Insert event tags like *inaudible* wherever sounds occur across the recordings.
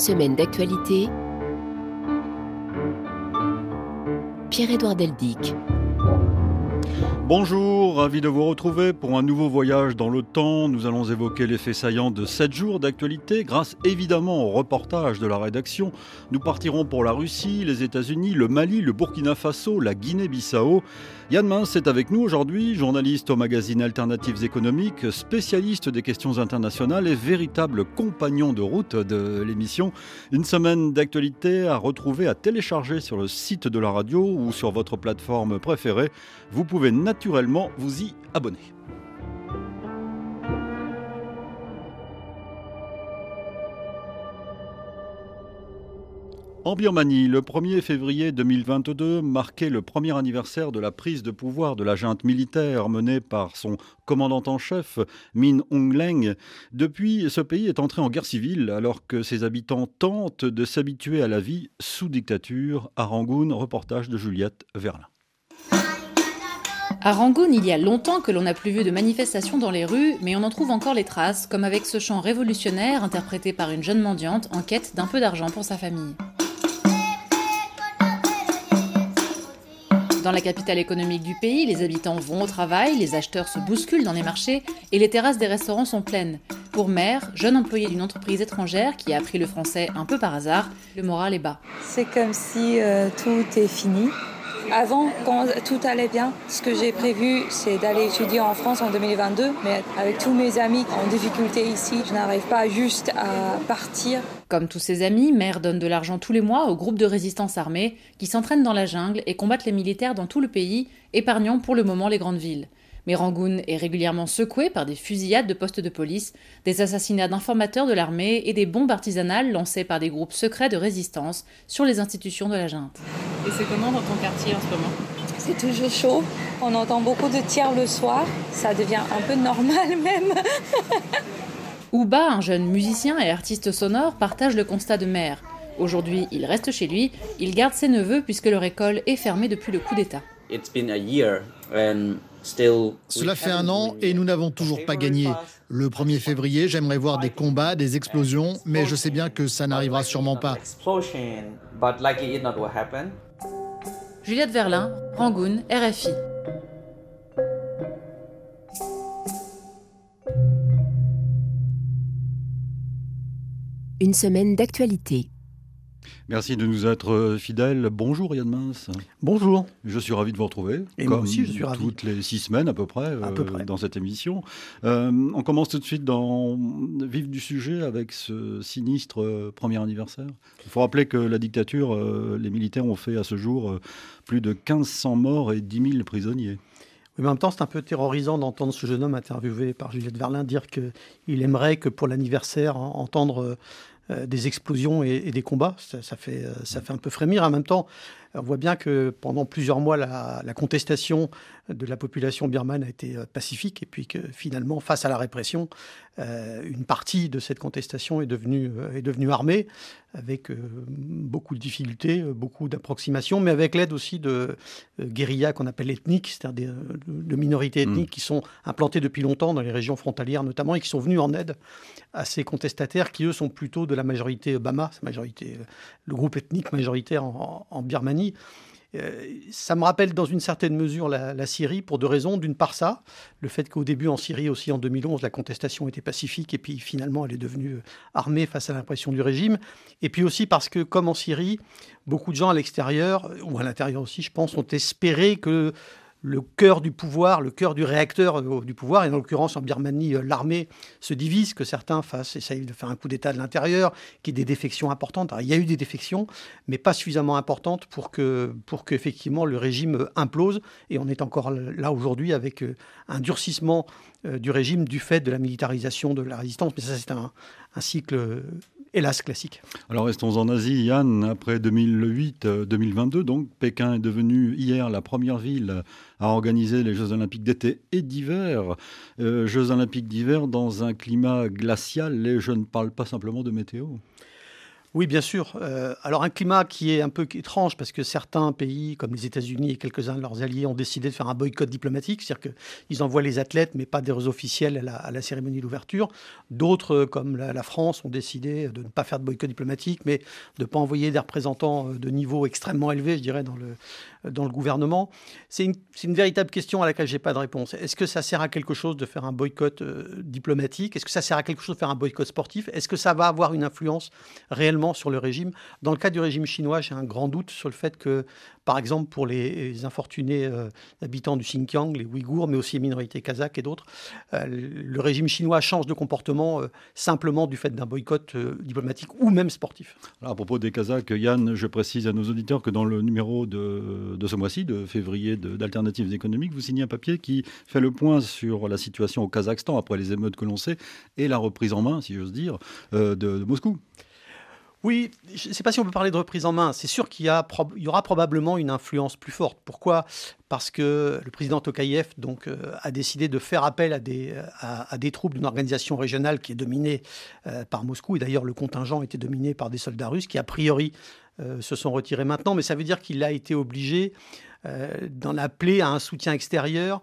semaine d'actualité. Pierre-Édouard Deldic. Bonjour, ravi de vous retrouver pour un nouveau voyage dans le temps. Nous allons évoquer l'effet saillant de 7 jours d'actualité grâce évidemment au reportage de la rédaction. Nous partirons pour la Russie, les États-Unis, le Mali, le Burkina Faso, la Guinée-Bissau. Yann Mince est avec nous aujourd'hui, journaliste au magazine Alternatives économiques, spécialiste des questions internationales et véritable compagnon de route de l'émission. Une semaine d'actualité à retrouver, à télécharger sur le site de la radio ou sur votre plateforme préférée. Vous pouvez naturellement vous y abonner. En Birmanie, le 1er février 2022 marquait le premier anniversaire de la prise de pouvoir de la junte militaire menée par son commandant en chef, Min Aung Hlaing. Depuis, ce pays est entré en guerre civile alors que ses habitants tentent de s'habituer à la vie sous dictature. À Rangoon, reportage de Juliette Verlin. À Rangoon, il y a longtemps que l'on n'a plus vu de manifestations dans les rues, mais on en trouve encore les traces, comme avec ce chant révolutionnaire interprété par une jeune mendiante en quête d'un peu d'argent pour sa famille. Dans la capitale économique du pays, les habitants vont au travail, les acheteurs se bousculent dans les marchés et les terrasses des restaurants sont pleines. Pour Mère, jeune employée d'une entreprise étrangère qui a appris le français un peu par hasard, le moral est bas. C'est comme si euh, tout est fini. Avant, quand tout allait bien, ce que j'ai prévu, c'est d'aller étudier en France en 2022. Mais avec tous mes amis en difficulté ici, je n'arrive pas juste à partir. Comme tous ses amis, Mère donne de l'argent tous les mois aux groupes de résistance armée qui s'entraînent dans la jungle et combattent les militaires dans tout le pays, épargnant pour le moment les grandes villes. Mais Rangoon est régulièrement secoué par des fusillades de postes de police, des assassinats d'informateurs de l'armée et des bombes artisanales lancées par des groupes secrets de résistance sur les institutions de la junte. Et c'est comment dans ton quartier en ce moment? C'est toujours chaud. On entend beaucoup de tirs le soir. Ça devient un peu normal *laughs* même. Ouba, un jeune musicien et artiste sonore, partage le constat de Mère. Aujourd'hui, il reste chez lui, il garde ses neveux puisque leur école est fermée depuis le coup d'État. Cela fait un an et nous n'avons toujours pas gagné. Le 1er février, j'aimerais voir des combats, des explosions, mais je sais bien que ça n'arrivera sûrement pas. Juliette Verlin, Rangoon, RFI. Une semaine d'actualité. Merci de nous être fidèles. Bonjour Yann Mince. Bonjour. Je suis ravi de vous retrouver. Et comme moi aussi, je suis ravi. Toutes les six semaines à peu près, À peu euh, près. dans cette émission. Euh, on commence tout de suite dans le vif du sujet avec ce sinistre euh, premier anniversaire. Il faut rappeler que la dictature, euh, les militaires ont fait à ce jour euh, plus de 1500 morts et 10 000 prisonniers. Oui, mais en même temps, c'est un peu terrorisant d'entendre ce jeune homme interviewé par Juliette Verlin dire qu'il aimerait que pour l'anniversaire, en- entendre euh, des explosions et, des combats. Euh, ça fait un peu frémir. En même temps, on voit bien que pendant plusieurs mois, la, la contestation de la population birmane a été euh, pacifique et puis que finalement, face à la répression, euh, une partie de cette contestation est devenue, euh, est devenue armée avec euh, beaucoup de difficultés, beaucoup d'approximations, mais avec l'aide aussi de euh, guérillas qu'on appelle ethniques, c'est-à-dire de, minorités Mm. ethniques qui sont implantées depuis longtemps dans les régions frontalières notamment et qui sont venus en aide à ces contestataires qui eux sont plutôt de la majorité Bama, majorité, le groupe ethnique majoritaire en, en Birmanie. Euh, ça me rappelle dans une certaine mesure la, Syrie pour deux raisons. D'une part ça, le fait qu'au début en Syrie aussi en 2011 la contestation était pacifique et puis finalement elle est devenue euh, armée face à l'impression du régime. Et puis aussi parce que comme en Syrie, beaucoup de gens à l'extérieur ou à l'intérieur aussi je pense ont espéré que le cœur du pouvoir, le cœur du réacteur euh, du pouvoir, et en l'occurrence en Birmanie, euh, l'armée se divise, que certains fassent, essayent de faire un coup d'État de l'intérieur, qu'il y ait des défections importantes. Il y a eu des défections, mais pas suffisamment importantes pour que, pour qu'effectivement le régime euh, implose. Et on est encore là aujourd'hui avec un durcissement du régime du fait de la militarisation de la résistance. Mais ça, c'est un, cycle, hélas, classique. Alors restons en Asie, Yann. Après 2008-2022, donc Pékin est devenu hier la première ville à organiser les Jeux Olympiques d'été et d'hiver. Euh, Jeux Olympiques d'hiver dans un climat glacial. Et je ne parle pas simplement de météo. Oui, bien sûr. Euh, alors un climat qui est un peu étrange parce que certains pays, comme les États-Unis et quelques-uns de leurs alliés, ont décidé de faire un boycott diplomatique, c'est-à-dire qu'ils envoient les athlètes, mais pas des officiels à la, cérémonie d'ouverture. D'autres, comme la, France, ont décidé de ne pas faire de boycott diplomatique, mais de ne pas envoyer des représentants euh, de niveau extrêmement élevé, je dirais, dans le, dans le gouvernement. C'est une, véritable question à laquelle je n'ai pas de réponse. Est-ce que ça sert à quelque chose de faire un boycott euh, diplomatique? Est-ce que ça sert à quelque chose de faire un boycott sportif? Est-ce que ça va avoir une influence réellement sur le régime. Dans le cas du régime chinois, j'ai un grand doute sur le fait que, par exemple, pour les, infortunés euh, habitants du Xinjiang, les Ouïghours, mais aussi les minorités kazakhs et d'autres, euh, le régime chinois change de comportement euh, simplement du fait d'un boycott diplomatique ou même sportif. À propos des Kazakhs, Yann, je précise à nos auditeurs que dans le numéro de, de ce mois-ci, de février d'Alternatives économiques, vous signez un papier qui fait le point sur la situation au Kazakhstan après les émeutes que l'on sait et la reprise en main, si j'ose dire, de Moscou. Oui, je ne sais pas si on peut parler de reprise en main. C'est sûr qu'il y, aura probablement une influence plus forte. Pourquoi? Parce que le président Tokayev euh, a décidé de faire appel à des, à, des troupes d'une organisation régionale qui est dominée euh, par Moscou. Et d'ailleurs, le contingent était dominé par des soldats russes qui, a priori, euh, se sont retirés maintenant. Mais ça veut dire qu'il a été obligé d'en appeler à un soutien extérieur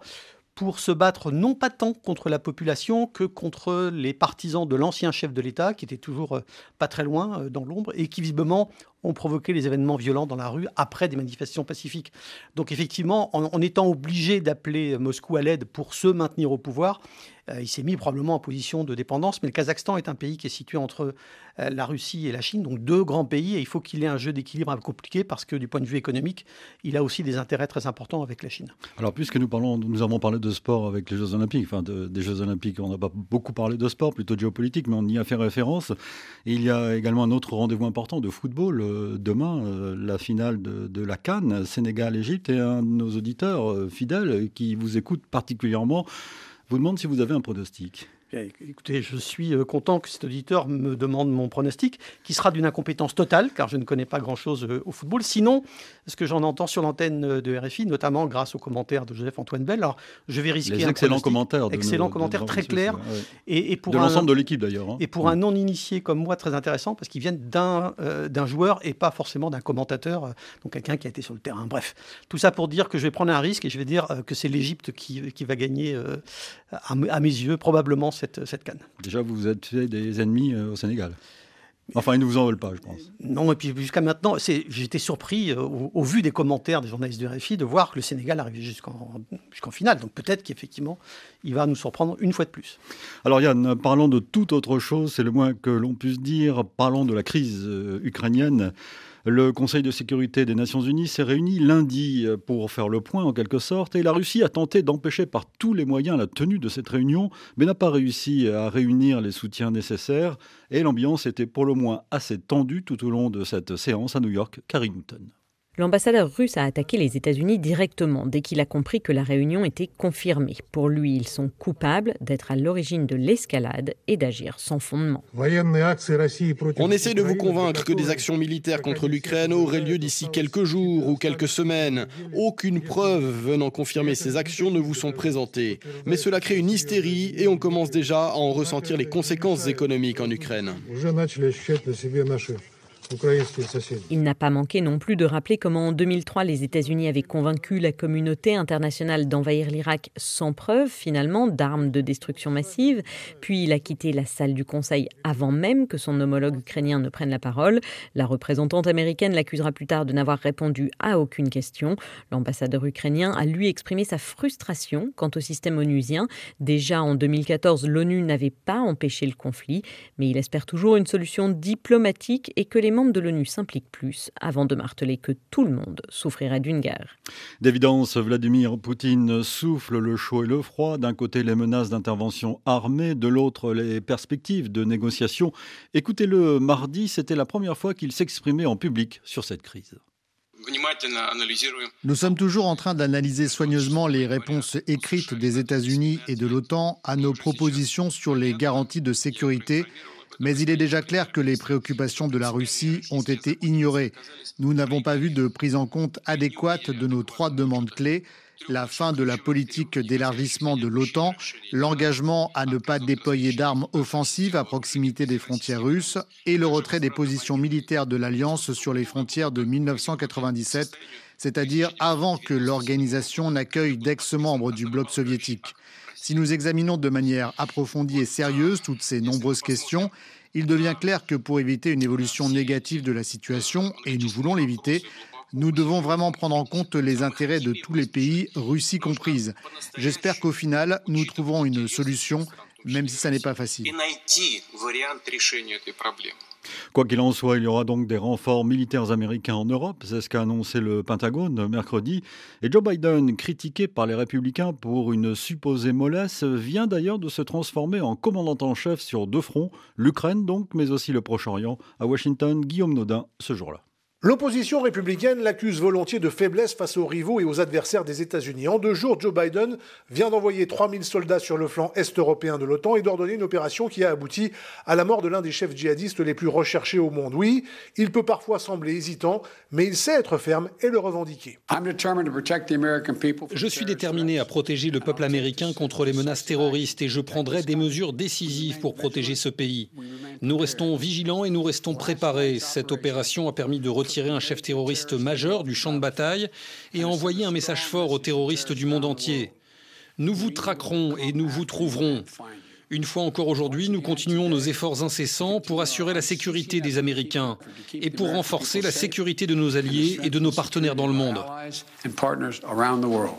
pour se battre non pas tant contre la population que contre les partisans de l'ancien chef de l'État, qui était toujours euh, pas très loin euh, dans l'ombre, et qui visiblement ont provoqué les événements violents dans la rue après des manifestations pacifiques. Donc effectivement, en, étant obligé d'appeler Moscou à l'aide pour se maintenir au pouvoir, euh, il s'est mis probablement en position de dépendance. Mais le Kazakhstan est un pays qui est situé entre euh, la Russie et la Chine, donc deux grands pays, et il faut qu'il ait un jeu d'équilibre compliqué parce que du point de vue économique, il a aussi des intérêts très importants avec la Chine. Alors puisque nous parlons, nous avons parlé de sport avec les Jeux Olympiques, enfin des Jeux Olympiques, on n'a pas beaucoup parlé de sport, plutôt de géopolitique, mais on y a fait référence. Et il y a également un autre rendez-vous important de football euh, demain, la finale de, la Cannes, Sénégal-Égypte, et un de nos auditeurs fidèles qui vous écoute particulièrement vous demande si vous avez un pronostic. Écoutez, je suis euh, content que cet auditeur me demande mon pronostic, qui sera d'une incompétence totale, car je ne connais pas grand-chose euh, au football. Sinon, ce que j'en entends sur l'antenne euh, de RFI, notamment grâce aux commentaires de Joseph-Antoine Bell, alors je vais risquer Les un excellents commentaires. excellents commentaires très clairs. Et, pour de l'ensemble de l'équipe d'ailleurs. Hein. Et pour un non-initié comme moi, très intéressant, parce qu'ils viennent d'un d'un joueur et pas forcément d'un commentateur, donc quelqu'un qui a été sur le terrain. Bref, tout ça pour dire que je vais prendre un risque et je vais dire que c'est l'Égypte qui, qui, va gagner, à, à mes yeux, probablement cette, cette canne. Déjà, vous vous êtes fait des ennemis euh, au Sénégal. Enfin, ils ne vous en veulent pas, je pense. Non, et puis jusqu'à maintenant, j'étais surpris, euh, au, vu des commentaires des journalistes de RFI, de voir que le Sénégal arrivait jusqu'en finale. Donc peut-être qu'effectivement, il va nous surprendre une fois de plus. Alors Yann, parlons de toute autre chose, c'est le moins que l'on puisse dire. Parlons de la crise euh, ukrainienne. Le Conseil de sécurité des Nations Unies s'est réuni lundi pour faire le point en quelque sorte et la Russie a tenté d'empêcher par tous les moyens la tenue de cette réunion mais n'a pas réussi à réunir les soutiens nécessaires et l'ambiance était pour le moins assez tendue tout au long de cette séance à New York. Carrington. L'ambassadeur russe a attaqué les États-Unis directement dès qu'il a compris que la réunion était confirmée. Pour lui, ils sont coupables d'être à l'origine de l'escalade et d'agir sans fondement. On essaie de vous convaincre que des actions militaires contre l'Ukraine auraient lieu d'ici quelques jours ou quelques semaines. Aucune preuve venant confirmer ces actions ne vous sont présentées. Mais cela crée une hystérie et on commence déjà à en ressentir les conséquences économiques en Ukraine. Il n'a pas manqué non plus de rappeler comment en 2003 les États-Unis avaient convaincu la communauté internationale d'envahir l'Irak sans preuve finalement d'armes de destruction massive, puis il a quitté la salle du Conseil avant même que son homologue ukrainien ne prenne la parole. La représentante américaine l'accusera plus tard de n'avoir répondu à aucune question. L'ambassadeur ukrainien a lui exprimé sa frustration quant au système onusien. Déjà en 2014, l'ONU n'avait pas empêché le conflit, mais il espère toujours une solution diplomatique et que les membres de l'ONU s'impliquent plus avant de marteler que tout le monde souffrirait d'une guerre. D'évidence, Vladimir Poutine souffle le chaud et le froid. D'un côté, les menaces d'intervention armée, de l'autre, les perspectives de négociation. Écoutez-le mardi, c'était la première fois qu'il s'exprimait en public sur cette crise. Nous sommes toujours en train d'analyser soigneusement les réponses écrites des États-Unis et de l'OTAN à nos propositions sur les garanties de sécurité Mais il est déjà clair que les préoccupations de la Russie ont été ignorées. Nous n'avons pas vu de prise en compte adéquate de nos trois demandes clés la fin de la politique d'élargissement de l'OTAN, l'engagement à ne pas déployer d'armes offensives à proximité des frontières russes et le retrait des positions militaires de l'Alliance sur les frontières de 1997, c'est-à-dire avant que l'organisation n'accueille d'ex-membres du bloc soviétique. Si nous examinons de manière approfondie et sérieuse toutes ces nombreuses questions, il devient clair que pour éviter une évolution négative de la situation, et nous voulons l'éviter, nous devons vraiment prendre en compte les intérêts de tous les pays, Russie comprise. J'espère qu'au final, nous trouverons une solution, même si ça n'est pas facile. Quoi qu'il en soit, il y aura donc des renforts militaires américains en Europe, c'est ce qu'a annoncé le Pentagone mercredi. Et Joe Biden, critiqué par les républicains pour une supposée mollesse, vient d'ailleurs de se transformer en commandant en chef sur deux fronts, l'Ukraine donc, mais aussi le Proche-Orient. À Washington, Guillaume Nodin, ce jour-là. L'opposition républicaine l'accuse volontiers de faiblesse face aux rivaux et aux adversaires des États-Unis. En deux jours, Joe Biden vient d'envoyer 3000 soldats sur le flanc est européen de l'OTAN et d'ordonner une opération qui a abouti à la mort de l'un des chefs djihadistes les plus recherchés au monde. Oui, il peut parfois sembler hésitant, mais il sait être ferme et le revendiquer. Je suis déterminé à protéger le peuple américain contre les menaces terroristes et je prendrai des mesures décisives pour protéger ce pays. Nous restons vigilants et nous restons préparés. Cette opération a permis de retirer un chef terroriste majeur du champ de bataille et envoyer un message fort aux terroristes du monde entier. Nous vous traquerons et nous vous trouverons. Une fois encore aujourd'hui, nous continuons nos efforts incessants pour assurer la sécurité des Américains et pour renforcer la sécurité de nos alliés et de nos partenaires dans le monde.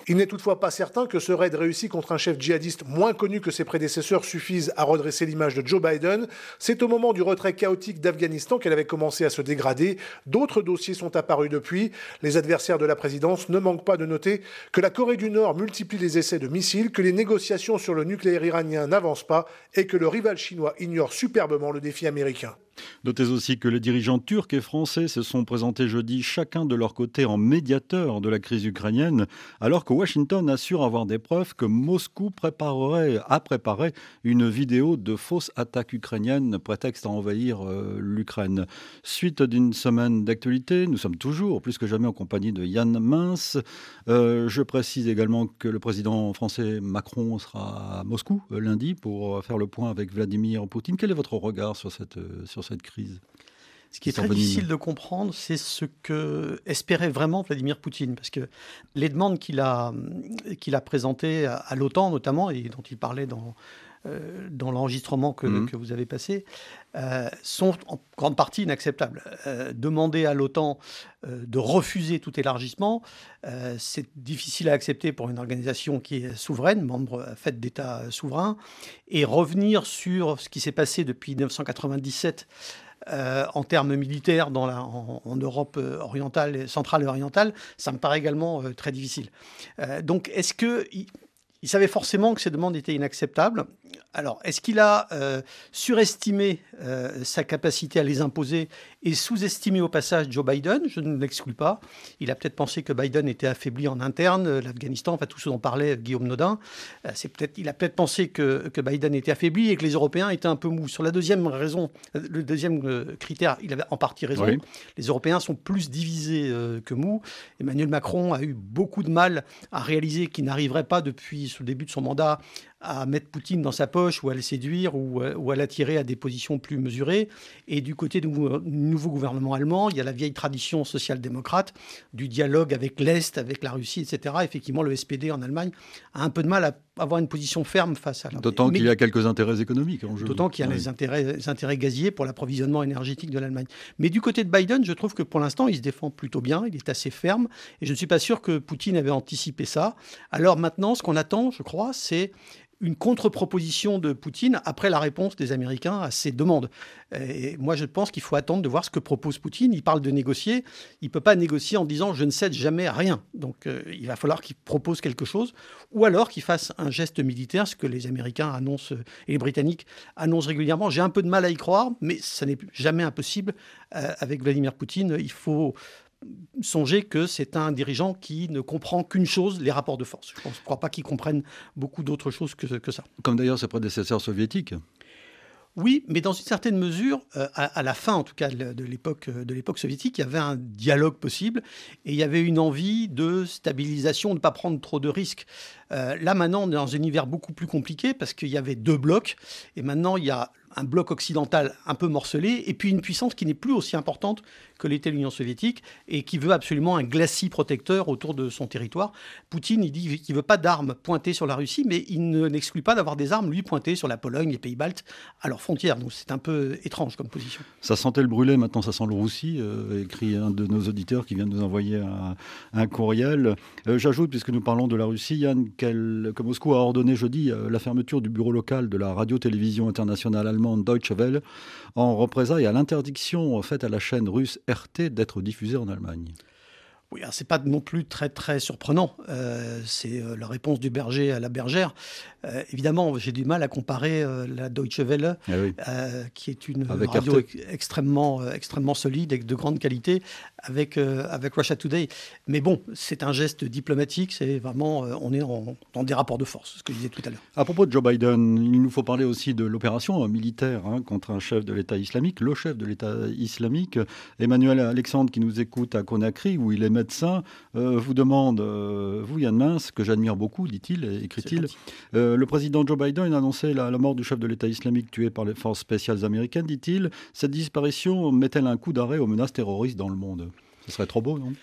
Il n'est toutefois pas certain que ce raid réussi contre un chef djihadiste moins connu que ses prédécesseurs suffise à redresser l'image de Joe Biden. C'est au moment du retrait chaotique d'Afghanistan qu'elle avait commencé à se dégrader. D'autres dossiers sont apparus depuis. Les adversaires de la présidence ne manquent pas de noter que la Corée du Nord multiplie les essais de missiles, que les négociations sur le nucléaire iranien n'avancent pas et que le rival chinois ignore superbement le défi américain. Notez aussi que les dirigeants turcs et français se sont présentés jeudi chacun de leur côté en médiateur de la crise ukrainienne, alors que Washington assure avoir des preuves que Moscou préparerait, a préparé une vidéo de fausse attaque ukrainienne, prétexte à envahir euh, l'Ukraine. Suite d'une semaine d'actualité, nous sommes toujours plus que jamais en compagnie de Yann Mince. Euh, je précise également que le président français Macron sera à Moscou euh, lundi pour faire le point avec Vladimir Poutine. Quel est votre regard sur cette, sur cette crise. Ce qui est très difficile de comprendre, c'est ce que espérait vraiment Vladimir Poutine, parce que les demandes qu'il a, qu'il a présentées à, l'OTAN notamment, et dont il parlait dans, dans l'enregistrement que, mhm. que, vous avez passé, euh, sont en grande partie inacceptables. Euh, demander à l'OTAN de refuser tout élargissement, c'est difficile à accepter pour une organisation qui est souveraine, membre faite d'États souverains, et revenir sur ce qui s'est passé depuis 1997 euh, en termes militaires dans la, en, Europe euh, orientale, centrale et orientale, ça me paraît également euh, très difficile. donc, est-ce que il savait forcément que ces demandes étaient inacceptables. Alors, est-ce qu'il a euh, surestimé euh, sa capacité à les imposer et sous-estimé au passage Joe Biden Je ne l'exclus pas. Il a peut-être pensé que Biden était affaibli en interne, euh, l'Afghanistan, enfin tout ce dont parlait Guillaume Nodin. c'est peut-être, il a peut-être pensé que, que, Biden était affaibli et que les Européens étaient un peu mous. Sur la deuxième raison, le deuxième critère, il avait en partie raison. Les Européens sont plus divisés que mous. Emmanuel Macron a eu beaucoup de mal à réaliser qu'il n'arriverait pas depuis le début de son mandat à mettre Poutine dans sa poche ou à le séduire ou, euh, ou à l'attirer à des positions plus mesurées. Et du côté du nouveau gouvernement allemand, il y a la vieille tradition social-démocrate du dialogue avec l'Est, avec la Russie, etc. Effectivement, le SPD en Allemagne a un peu de mal à avoir une position ferme face à D'autant qu'il y a quelques intérêts économiques en jeu. D'autant qu'il y a les, intérêts, les intérêts gaziers pour l'approvisionnement énergétique de l'Allemagne. Mais du côté de Biden, je trouve que pour l'instant, il se défend plutôt bien, il est assez ferme, et je ne suis pas sûr que Poutine avait anticipé ça. Alors maintenant, ce qu'on attend, je crois, c'est une contre-proposition de Poutine après la réponse des Américains à ces demandes. Et moi, je pense qu'il faut attendre de voir ce que propose Poutine. Il parle de négocier. Il ne peut pas négocier en disant je ne cède jamais rien. Donc, euh, il va falloir qu'il propose quelque chose ou alors qu'il fasse un geste militaire, ce que les Américains annoncent et les Britanniques annoncent régulièrement. J'ai un peu de mal à y croire, mais ça n'est jamais impossible euh, avec Vladimir Poutine. Il faut songez que c'est un dirigeant qui ne comprend qu'une chose, les rapports de force. Je ne crois pas qu'il comprenne beaucoup d'autres choses que, que, ça. Comme d'ailleurs ses prédécesseurs soviétiques. Oui, mais dans une certaine mesure, euh, à, la fin en tout cas de l'époque de l'époque soviétique, il y avait un dialogue possible et il y avait une envie de stabilisation, de ne pas prendre trop de risques. Euh, là maintenant, on est dans un univers beaucoup plus compliqué parce qu'il y avait deux blocs et maintenant il y a un bloc occidental un peu morcelé, et puis une puissance qui n'est plus aussi importante que l'était l'Union soviétique, et qui veut absolument un glacis protecteur autour de son territoire. Poutine, il dit qu'il ne veut pas d'armes pointées sur la Russie, mais il n'exclut pas d'avoir des armes, lui, pointées sur la Pologne, les pays baltes, à leurs frontières. Donc c'est un peu étrange comme position. Ça sentait le brûler, maintenant ça sent le roussi, euh, écrit un de nos auditeurs qui vient de nous envoyer un, courriel. Euh, j'ajoute, puisque nous parlons de la Russie, Yann, que Moscou a ordonné jeudi euh, la fermeture du bureau local de la radio-télévision internationale allemande Deutsche Welle en représailles à l'interdiction faite à la chaîne russe RT d'être diffusée en Allemagne. Oui, c'est pas non plus très très surprenant. Euh, c'est euh, la réponse du berger à la bergère. Euh, évidemment, j'ai du mal à comparer la Deutsche Welle, ah qui est une radio extrêmement extrêmement solide et de grande qualité, avec avec Russia Today. Mais bon, c'est un geste diplomatique. C'est vraiment, on est dans des rapports de force, ce que je disais tout à l'heure. À propos de Joe Biden, il nous faut parler aussi de l'opération militaire hein, contre un chef de l'État islamique, le chef de l'État islamique, Emmanuel Alexandre, qui nous écoute à Conakry, où il est médecin euh, vous demande, euh, vous Yann Mince, que j'admire beaucoup, dit-il, écrit-il, euh, le président Joe Biden a annoncé la, mort du chef de l'État islamique tué par les forces spéciales américaines, dit-il. Cette disparition met-elle un coup d'arrêt aux menaces terroristes dans le monde? Serait trop beau, non?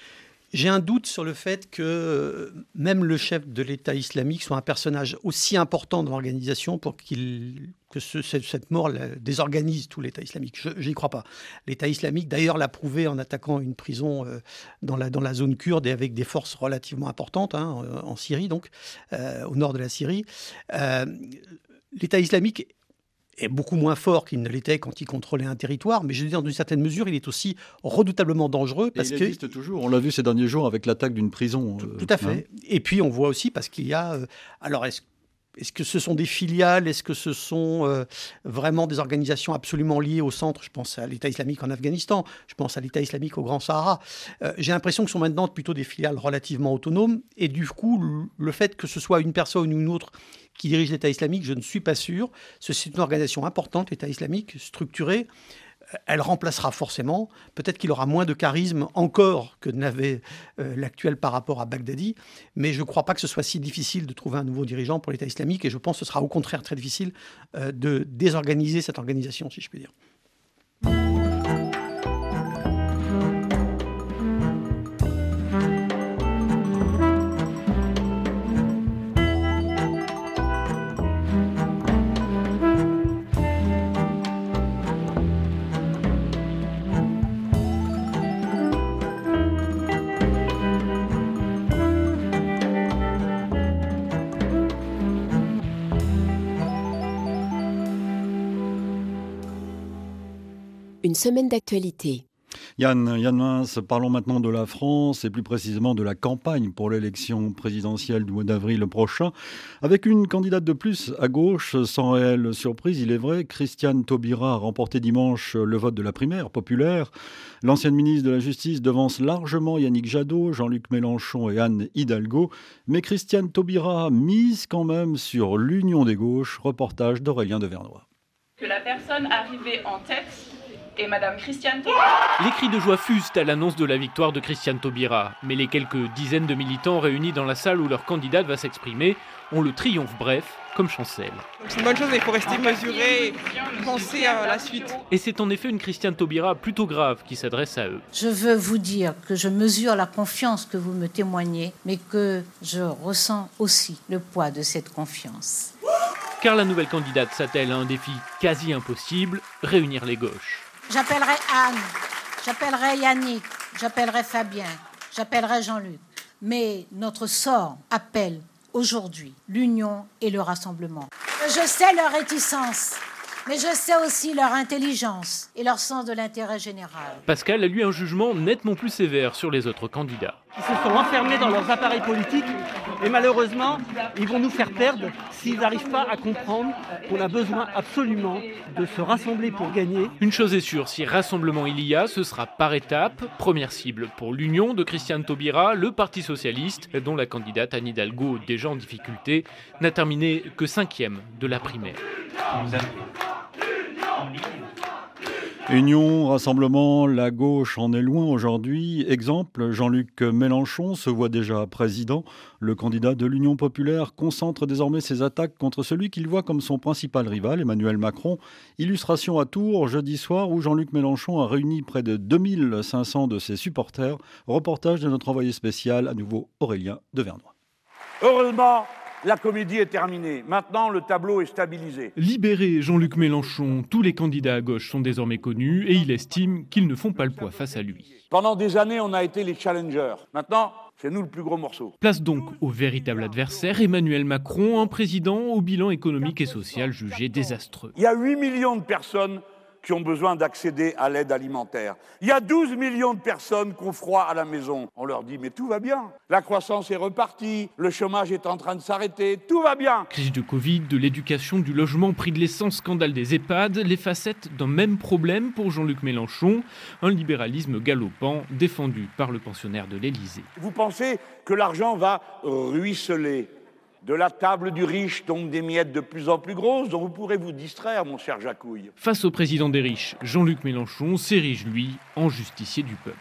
J'ai un doute sur le fait que même le chef de l'État islamique soit un personnage aussi important dans l'organisation pour qu'il que cette mort désorganise tout l'État islamique. Je n'y crois pas. L'État islamique, d'ailleurs, l'a prouvé en attaquant une prison euh, dans, la, dans la zone kurde et avec des forces relativement importantes, hein, en Syrie, donc, euh, au nord de la Syrie. Euh, L'État islamique est beaucoup moins fort qu'il ne l'était quand il contrôlait un territoire, mais je dis dans une certaine mesure, il est aussi redoutablement dangereux parce il existe toujours. On l'a vu ces derniers jours avec l'attaque d'une prison. Tout, tout, à fait. Hein. Et puis on voit aussi parce qu'il y a. alors est-ce est-ce que ce sont des filiales? Est-ce que ce sont euh, vraiment des organisations absolument liées au centre? Je pense à l'État islamique en Afghanistan, je pense à l'État islamique au Grand Sahara. Euh, j'ai l'impression que ce sont maintenant plutôt des filiales relativement autonomes. Et du coup, le fait que ce soit une personne ou une autre qui dirige l'État islamique, je ne suis pas sûr. C'est une organisation importante, l'État islamique, structurée elle remplacera forcément. Peut-être qu'il aura moins de charisme encore que n'avait euh, l'actuel par rapport à Baghdadi, mais je ne crois pas que ce soit si difficile de trouver un nouveau dirigeant pour l'État islamique, et je pense que ce sera au contraire très difficile euh, de désorganiser cette organisation, si je puis dire. Une semaine d'actualité. Yann, Yann Mince, parlons maintenant de la France et plus précisément de la campagne pour l'élection présidentielle du mois d'avril prochain. Avec une candidate de plus à gauche, sans réelle surprise, il est vrai, Christiane Taubira a remporté dimanche le vote de la primaire populaire. L'ancienne ministre de la Justice devance largement Yannick Jadot, Jean-Luc Mélenchon et Anne Hidalgo. Mais Christiane Taubira mise quand même sur l'union des gauches. Reportage d'Aurélien de Vernois. Que la personne arrivée en tête et Madame Christiane Les cris de joie fusent à l'annonce de la victoire de Christiane Taubira, mais les quelques dizaines de militants réunis dans la salle où leur candidate va s'exprimer ont le triomphe bref comme chancelle. C'est une bonne chose, mais il faut rester mesuré, penser à la suite. Et c'est en effet une Christiane Taubira plutôt grave qui s'adresse à eux. Je veux vous dire que je mesure la confiance que vous me témoignez, mais que je ressens aussi le poids de cette confiance. Car la nouvelle candidate s'attelle à un défi quasi impossible, réunir les gauches. J'appellerai Anne, j'appellerai Yannick, j'appellerai Fabien, j'appellerai Jean-Luc. Mais notre sort appelle aujourd'hui l'union et le rassemblement. Je sais leur réticence, mais je sais aussi leur intelligence et leur sens de l'intérêt général. Pascal a lu un jugement nettement plus sévère sur les autres candidats. Ils se sont enfermés dans leurs appareils politiques et malheureusement, ils vont nous faire perdre s'ils n'arrivent pas à comprendre qu'on a besoin absolument de se rassembler pour gagner. Une chose est sûre, si rassemblement il y a, ce sera par étapes. Première cible pour l'Union de Christiane Taubira, le Parti Socialiste, dont la candidate Anne Hidalgo, déjà en difficulté, n'a terminé que cinquième de la primaire. Union, rassemblement, la gauche en est loin aujourd'hui. Exemple, Jean-Luc Mélenchon se voit déjà président. Le candidat de l'Union populaire concentre désormais ses attaques contre celui qu'il voit comme son principal rival, Emmanuel Macron. Illustration à Tours, jeudi soir, où Jean-Luc Mélenchon a réuni près de 2500 de ses supporters. Reportage de notre envoyé spécial, à nouveau Aurélien Devernois. Heureusement, la comédie est terminée. Maintenant, le tableau est stabilisé. Libéré Jean-Luc Mélenchon, tous les candidats à gauche sont désormais connus et il estime qu'ils ne font pas le poids face à lui. Pendant des années, on a été les challengers. Maintenant, c'est nous le plus gros morceau. Place donc au véritable adversaire, Emmanuel Macron, un président au bilan économique et social jugé désastreux. Il y a 8 millions de personnes qui ont besoin d'accéder à l'aide alimentaire. Il y a 12 millions de personnes qui ont froid à la maison. On leur dit mais tout va bien. La croissance est repartie, le chômage est en train de s'arrêter, tout va bien. Crise du Covid, de l'éducation, du logement, prix de l'essence, scandale des EHPAD, les facettes d'un même problème pour Jean-Luc Mélenchon, un libéralisme galopant défendu par le pensionnaire de l'Élysée. Vous pensez que l'argent va ruisseler de la table du riche tombent des miettes de plus en plus grosses dont vous pourrez vous distraire, mon cher Jacouille. Face au président des riches, Jean-Luc Mélenchon s'érige, lui, en justicier du peuple.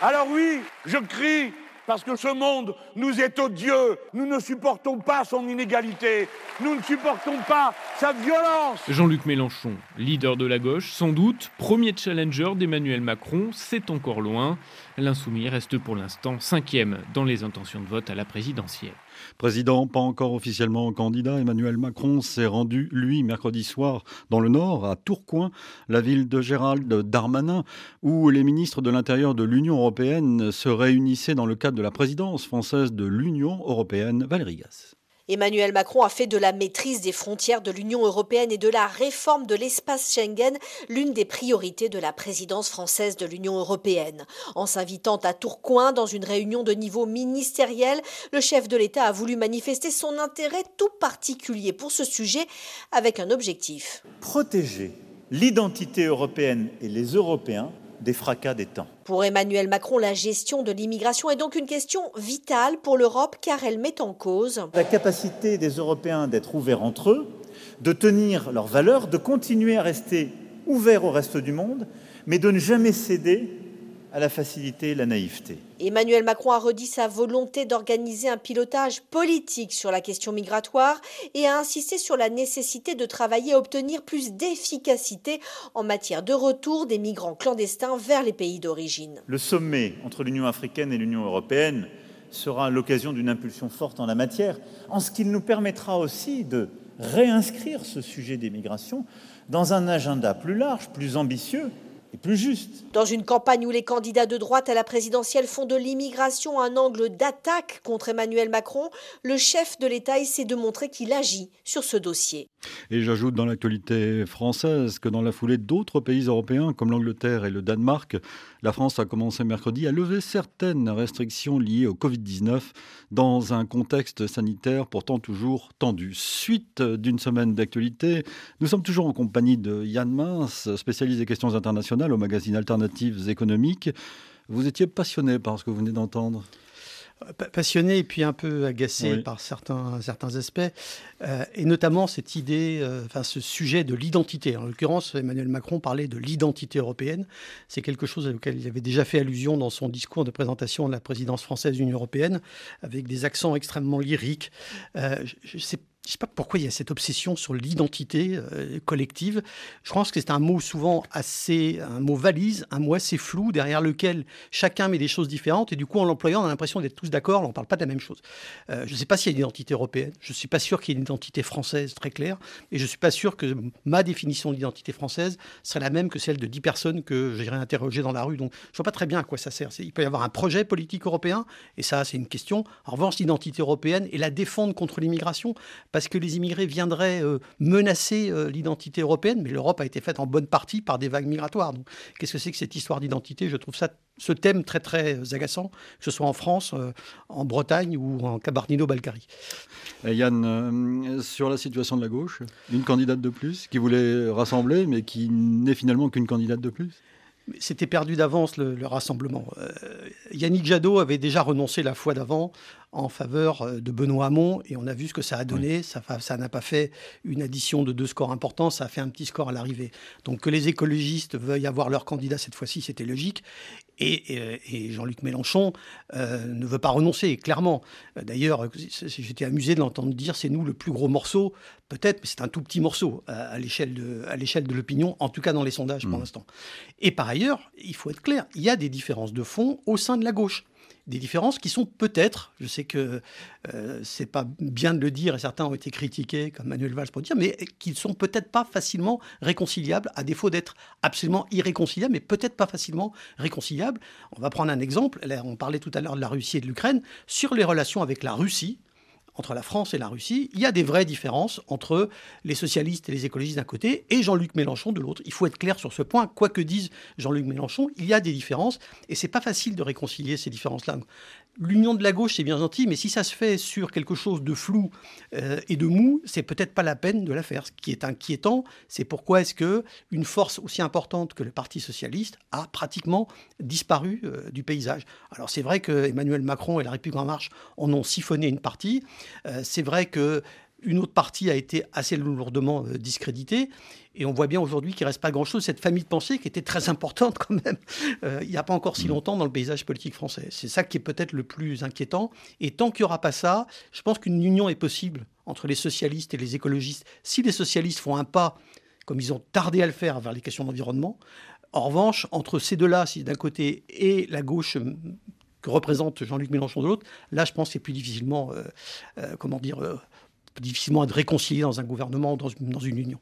Alors oui, je crie parce que ce monde nous est odieux. Nous ne supportons pas son inégalité. Nous ne supportons pas sa violence. Jean-Luc Mélenchon, leader de la gauche, sans doute, premier challenger d'Emmanuel Macron, c'est encore loin. L'insoumis reste pour l'instant cinquième dans les intentions de vote à la présidentielle. Président, pas encore officiellement candidat, Emmanuel Macron s'est rendu, lui, mercredi soir, dans le Nord, à Tourcoing, la ville de Gérald Darmanin, où les ministres de l'Intérieur de l'Union européenne se réunissaient dans le cadre de la présidence française de l'Union européenne. Valérie Gasse. Emmanuel Macron a fait de la maîtrise des frontières de l'Union européenne et de la réforme de l'espace Schengen l'une des priorités de la présidence française de l'Union européenne. En s'invitant à Tourcoing dans une réunion de niveau ministériel, le chef de l'État a voulu manifester son intérêt tout particulier pour ce sujet avec un objectif. Protéger l'identité européenne et les Européens des fracas des temps. Pour Emmanuel Macron, la gestion de l'immigration est donc une question vitale pour l'Europe car elle met en cause la capacité des Européens d'être ouverts entre eux, de tenir leurs valeurs, de continuer à rester ouverts au reste du monde, mais de ne jamais céder à la facilité et la naïveté. Emmanuel Macron a redit sa volonté d'organiser un pilotage politique sur la question migratoire et a insisté sur la nécessité de travailler à obtenir plus d'efficacité en matière de retour des migrants clandestins vers les pays d'origine. Le sommet entre l'Union africaine et l'Union européenne sera l'occasion d'une impulsion forte en la matière, en ce qu'il nous permettra aussi de réinscrire ce sujet des migrations dans un agenda plus large, plus ambitieux, plus juste. Dans une campagne où les candidats de droite à la présidentielle font de l'immigration un angle d'attaque contre Emmanuel Macron, le chef de l'État essaie de montrer qu'il agit sur ce dossier. Et j'ajoute dans l'actualité française que dans la foulée d'autres pays européens comme l'Angleterre et le Danemark, la France a commencé mercredi à lever certaines restrictions liées au Covid-19 dans un contexte sanitaire pourtant toujours tendu. Suite d'une semaine d'actualité, nous sommes toujours en compagnie de Yann Mince, spécialiste des questions internationales au magazine Alternatives économiques. Vous étiez passionné par ce que vous venez d'entendre passionné et puis un peu agacé par certains, certains aspects, euh, et notamment cette idée, euh, enfin ce sujet de l'identité. En l'occurrence, Emmanuel Macron parlait de l'identité européenne. C'est quelque chose auquel il avait déjà fait allusion dans son discours de présentation de la présidence française de l'Union européenne, avec des accents extrêmement lyriques. Euh, je, sais je ne sais pas pourquoi il y a cette obsession sur l'identité euh, collective. Je pense que c'est un mot souvent assez, un mot valise, un mot assez flou, derrière lequel chacun met des choses différentes. Et du coup, en l'employant, on a l'impression d'être tous d'accord, on ne parle pas de la même chose. Euh, je ne sais pas s'il y a une identité européenne, je ne suis pas sûr qu'il y ait une identité française très claire, et je ne suis pas sûr que ma définition de l'identité française serait la même que celle de 10 personnes que j'irais interroger dans la rue. Donc, je ne vois pas très bien à quoi ça sert. Il peut y avoir un projet politique européen, et ça, c'est une question. En revanche, l'identité européenne et la défendre contre l'immigration, parce que les immigrés viendraient euh, menacer euh, l'identité européenne, mais l'Europe a été faite en bonne partie par des vagues migratoires. Donc, qu'est-ce que c'est que cette histoire d'identité? Je trouve ça, ce thème très très euh, agaçant, que ce soit en France, en Bretagne ou en Cabarnino-Balkari. Yann, sur la situation de la gauche, une candidate de plus qui voulait rassembler, mais qui n'est finalement qu'une candidate de plus? C'était perdu d'avance le, rassemblement. Yannick Jadot avait déjà renoncé la fois d'avant en faveur euh, de Benoît Hamon et on a vu ce que ça a donné. Ça n'a pas fait une addition de deux scores importants, ça a fait un petit score à l'arrivée. Donc que les écologistes veuillent avoir leur candidat cette fois-ci, c'était logique. Et, Jean-Luc Mélenchon euh, ne veut pas renoncer, clairement. D'ailleurs, j'étais amusé de l'entendre dire c'est nous le plus gros morceau, peut-être, mais c'est un tout petit morceau à, l'échelle de l'opinion, en tout cas dans les sondages pour mmh. l'instant. Et par ailleurs, il faut être clair, il y a des différences de fond au sein de la gauche des différences qui sont peut-être, je sais que euh, c'est pas bien de le dire et certains ont été critiqués comme Manuel Valls pour dire, mais qui sont peut-être pas facilement réconciliables, à défaut d'être absolument irréconciliables, mais peut-être pas facilement réconciliables. On va prendre un exemple, on parlait tout à l'heure de la Russie et de l'Ukraine, sur les relations avec la Russie, entre la France et la Russie, il y a des vraies différences entre les socialistes et les écologistes d'un côté et Jean-Luc Mélenchon de l'autre. Il faut être clair sur ce point. Quoi que dise Jean-Luc Mélenchon, il y a des différences et c'est pas facile de réconcilier ces différences-là l'union de la gauche, c'est bien gentil, mais si ça se fait sur quelque chose de flou euh, et de mou, c'est peut-être pas la peine de la faire. Ce qui est inquiétant, c'est pourquoi est-ce que une force aussi importante que le Parti socialiste a pratiquement disparu euh, du paysage. Alors c'est vrai que Emmanuel Macron et la République en marche en ont siphonné une partie. Euh, c'est vrai que une autre partie a été assez lourdement euh, discréditée. Et on voit bien aujourd'hui qu'il ne reste pas grand-chose. Cette famille de pensée qui était très *laughs* importante quand même, euh, il n'y a pas encore si mm. longtemps dans le paysage politique français. C'est ça qui est peut-être le plus inquiétant. Et tant qu'il n'y aura pas ça, je pense qu'une union est possible entre les socialistes et les écologistes. Si les socialistes font un pas, comme ils ont tardé à le faire vers les questions d'environnement, en revanche, entre ces deux-là, si d'un côté, et la gauche que représente Jean-Luc Mélenchon de l'autre, là, je pense que c'est plus difficilement, euh, comment dire, difficilement être réconcilié dans un gouvernement ou dans, dans une union.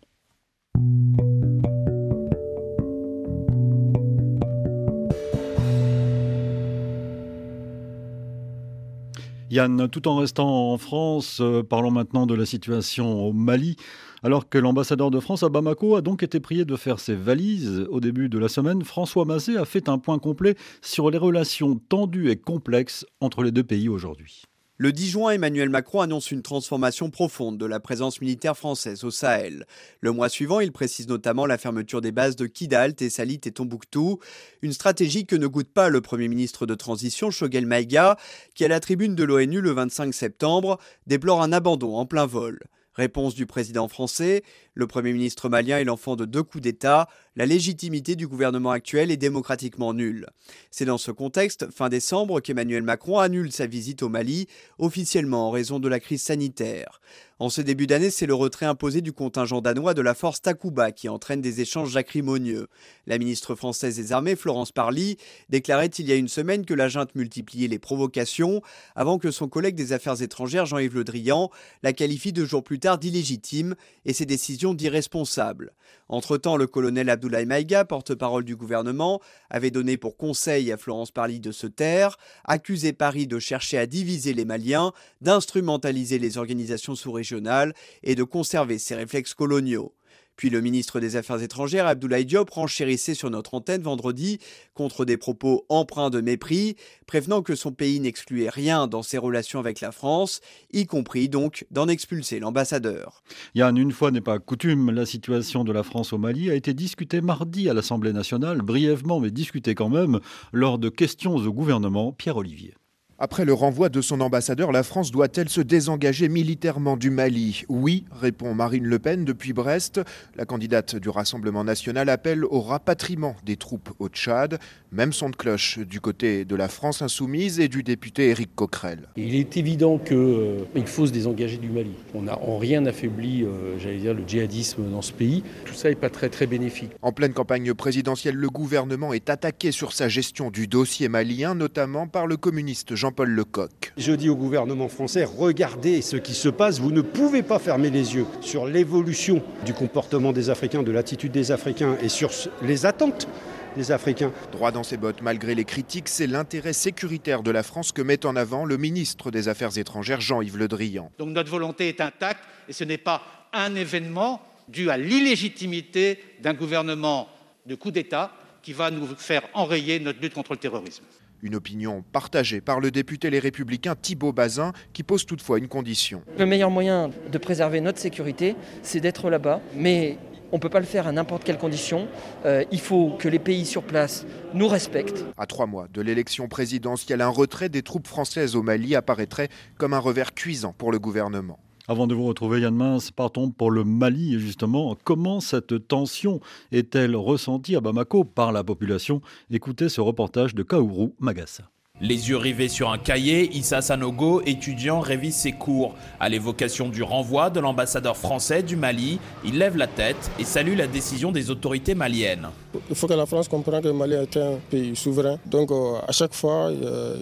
Yann, tout en restant en France, euh, parlons maintenant de la situation au Mali. Alors que l'ambassadeur de France à Bamako a donc été prié de faire ses valises au début de la semaine, François Mazet a fait un point complet sur les relations tendues et complexes entre les deux pays aujourd'hui. Le 10 juin, Emmanuel Macron annonce une transformation profonde de la présence militaire française au Sahel. Le mois suivant, il précise notamment la fermeture des bases de Kidal, Tessalit et Tombouctou, une stratégie que ne goûte pas le Premier ministre de transition Shogel Maïga, qui à la tribune de l'ONU le 25 septembre déplore un abandon en plein vol. Réponse du président français, le Premier ministre malien est l'enfant de deux coups d'État, la légitimité du gouvernement actuel est démocratiquement nulle. C'est dans ce contexte, fin décembre, qu'Emmanuel Macron annule sa visite au Mali, officiellement en raison de la crise sanitaire. En ce début d'année, c'est le retrait imposé du contingent danois de la force Takuba qui entraîne des échanges acrimonieux. La ministre française des Armées, Florence Parly, déclarait il y a une semaine que la junte multipliait les provocations, avant que son collègue des Affaires étrangères, Jean-Yves Le Drian, la qualifie deux jours plus tard d'illégitime et ses décisions d'irresponsables. Entre-temps, le colonel Abdoulaye Maïga, porte-parole du gouvernement, avait donné pour conseil à Florence Parly de se taire, accusé Paris de chercher à diviser les Maliens, d'instrumentaliser les organisations sous-régionales et de conserver ses réflexes coloniaux. Puis le ministre des Affaires étrangères, Abdoulaye Diop, renchérissait sur notre antenne vendredi contre des propos empreints de mépris, prévenant que son pays n'excluait rien dans ses relations avec la France, y compris donc d'en expulser l'ambassadeur. Yann, une fois n'est pas coutume, la situation de la France au Mali a été discutée mardi à l'Assemblée nationale, brièvement mais discutée quand même, lors de questions au gouvernement. Pierre Olivier. Après le renvoi de son ambassadeur, la France doit-elle se désengager militairement du Mali? Oui, répond Marine Le Pen depuis Brest. La candidate du Rassemblement national appelle au rapatriement des troupes au Tchad. Même son de cloche du côté de la France insoumise et du député Éric Coquerel. Il est évident qu'il euh, faut se désengager du Mali. On n'a en rien affaibli, euh, j'allais dire, le djihadisme dans ce pays. Tout ça n'est pas très très bénéfique. En pleine campagne présidentielle, le gouvernement est attaqué sur sa gestion du dossier malien, notamment par le communiste Jean-Paul Lecoq. Je dis au gouvernement français, regardez ce qui se passe, vous ne pouvez pas fermer les yeux sur l'évolution du comportement des Africains, de l'attitude des Africains et sur les attentes des Africains. Droit dans ses bottes, malgré les critiques, c'est l'intérêt sécuritaire de la France que met en avant le ministre des Affaires étrangères Jean-Yves Le Drian. Donc notre volonté est intacte et ce n'est pas un événement dû à l'illégitimité d'un gouvernement de coup d'État qui va nous faire enrayer notre lutte contre le terrorisme. Une opinion partagée par le député Les Républicains Thibault Bazin, qui pose toutefois une condition. Le meilleur moyen de préserver notre sécurité, c'est d'être là-bas, mais On ne peut pas le faire à n'importe quelle condition. Euh, il faut que les pays sur place nous respectent. À trois mois de l'élection présidentielle, un retrait des troupes françaises au Mali apparaîtrait comme un revers cuisant pour le gouvernement. Avant de vous retrouver, Yann Mince, partons pour le Mali. justement, comment cette tension est-elle ressentie à Bamako par la population? Écoutez ce reportage de Kaourou Magassa. Les yeux rivés sur un cahier, Issa Sanogo, étudiant, révise ses cours. À l'évocation du renvoi de l'ambassadeur français du Mali, il lève la tête et salue la décision des autorités maliennes. Il faut que la France comprenne que le Mali est un pays souverain. Donc euh, à chaque fois,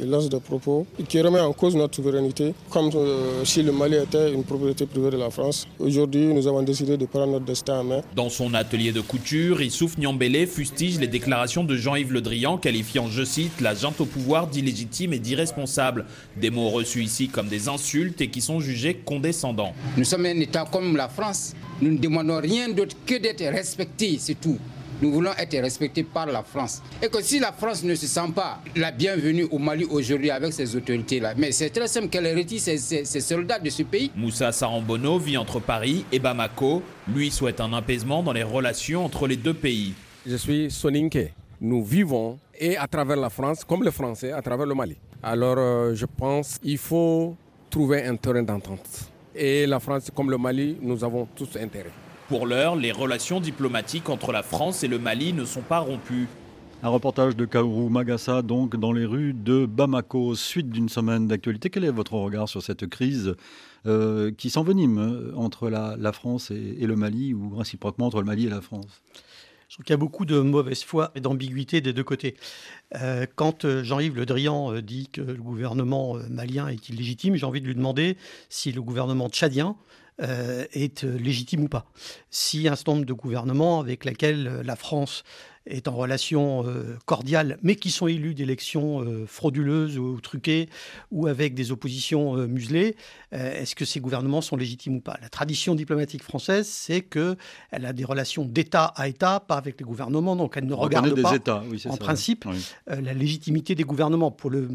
il lance des propos qui remettent en cause notre souveraineté, comme euh, si le Mali était une propriété privée de la France. Aujourd'hui, nous avons décidé de prendre notre destin en main. Dans son atelier de couture, Issouf Niambélé fustige les déclarations de Jean-Yves Le Drian, qualifiant, je cite, la junte au pouvoir d'illégitime et d'irresponsable. Des mots reçus ici comme des insultes et qui sont jugés condescendants. Nous sommes un État comme la France. Nous ne demandons rien d'autre que d'être respectés, c'est tout. Nous voulons être respectés par la France. Et que si la France ne se sent pas la bienvenue au Mali aujourd'hui avec ces autorités-là, mais c'est très simple qu'elle retire ses, soldats de ce pays. Moussa Sarambono vit entre Paris et Bamako. Lui souhaite un apaisement dans les relations entre les deux pays. Je suis Soninke. Nous vivons et à travers la France, comme les Français, à travers le Mali. Alors euh, je pense qu'il faut trouver un terrain d'entente. Et la France, comme le Mali, nous avons tous intérêt. Pour l'heure, les relations diplomatiques entre la France et le Mali ne sont pas rompues. Un reportage de Kaourou Magassa, donc dans les rues de Bamako, suite d'une semaine d'actualité. Quel est votre regard sur cette crise euh, qui s'envenime entre la, France et, le Mali, ou réciproquement entre le Mali et la France? Je trouve qu'il y a beaucoup de mauvaise foi et d'ambiguïté des deux côtés. Euh, quand Jean-Yves Le Drian dit que le gouvernement malien est illégitime, j'ai envie de lui demander si le gouvernement tchadien euh, est euh, légitime ou pas. Si un certain nombre de gouvernements avec lesquels euh, la France est en relation cordiale, mais qui sont élus d'élections frauduleuses ou truquées, ou avec des oppositions muselées, est-ce que ces gouvernements sont légitimes ou pas? La tradition diplomatique française, c'est qu'elle a des relations d'État à État, pas avec les gouvernements, donc elle ne regarde pas, États, en principe, la légitimité des gouvernements. Pour le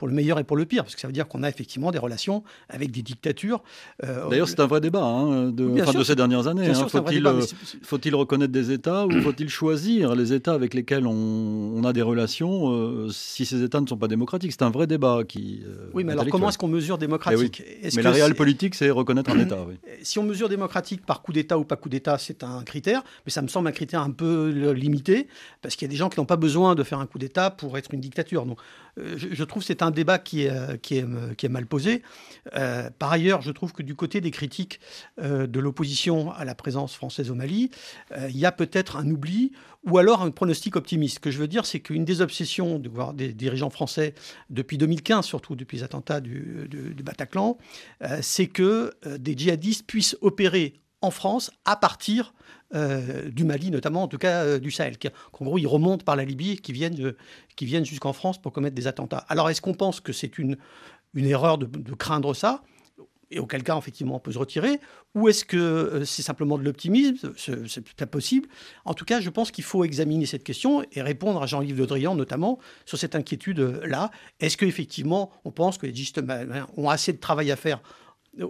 pour le meilleur et pour le pire, parce que ça veut dire qu'on a effectivement des relations avec des dictatures. Euh, D'ailleurs, c'est un vrai débat hein, de, de, ces dernières années. Hein. Faut-il euh, faut reconnaître des États ou faut-il choisir les États avec lesquels on, a des relations euh, si ces États ne sont pas démocratiques? C'est un vrai débat qui. oui, mais alors comment est-ce qu'on mesure eh démocratique? Mais la réelle politique, c'est reconnaître un *clears throat* État. Si on mesure démocratique par coup d'État ou pas coup d'État, c'est un critère, mais ça me semble un critère un peu limité, parce qu'il y a des gens qui n'ont pas besoin de faire un coup d'État pour être une dictature. Donc, je, trouve que c'est un débat qui est, euh, est mal posé. Euh, par ailleurs, je trouve que du côté des critiques euh, de l'opposition à la présence française au Mali, il y a peut-être un oubli ou alors un pronostic optimiste. Ce que je veux dire, c'est qu'une des obsessions de voir des dirigeants français depuis 2015, surtout depuis les attentats du, du Bataclan, c'est que des djihadistes puissent opérer en France à partir euh, du Mali, notamment en tout cas euh, du Sahel, qu'en gros ils remontent par la Libye qui viennent, viennent jusqu'en France pour commettre des attentats. Alors est-ce qu'on pense que c'est une, erreur de, craindre ça et auquel cas, effectivement, on peut se retirer, ou est-ce que euh, c'est simplement de l'optimisme C'est peut-être possible. En tout cas, je pense qu'il faut examiner cette question et répondre à Jean-Yves Le Drian, notamment, sur cette inquiétude-là. Est-ce qu'effectivement, on pense que les djihadistes ont assez de travail à faire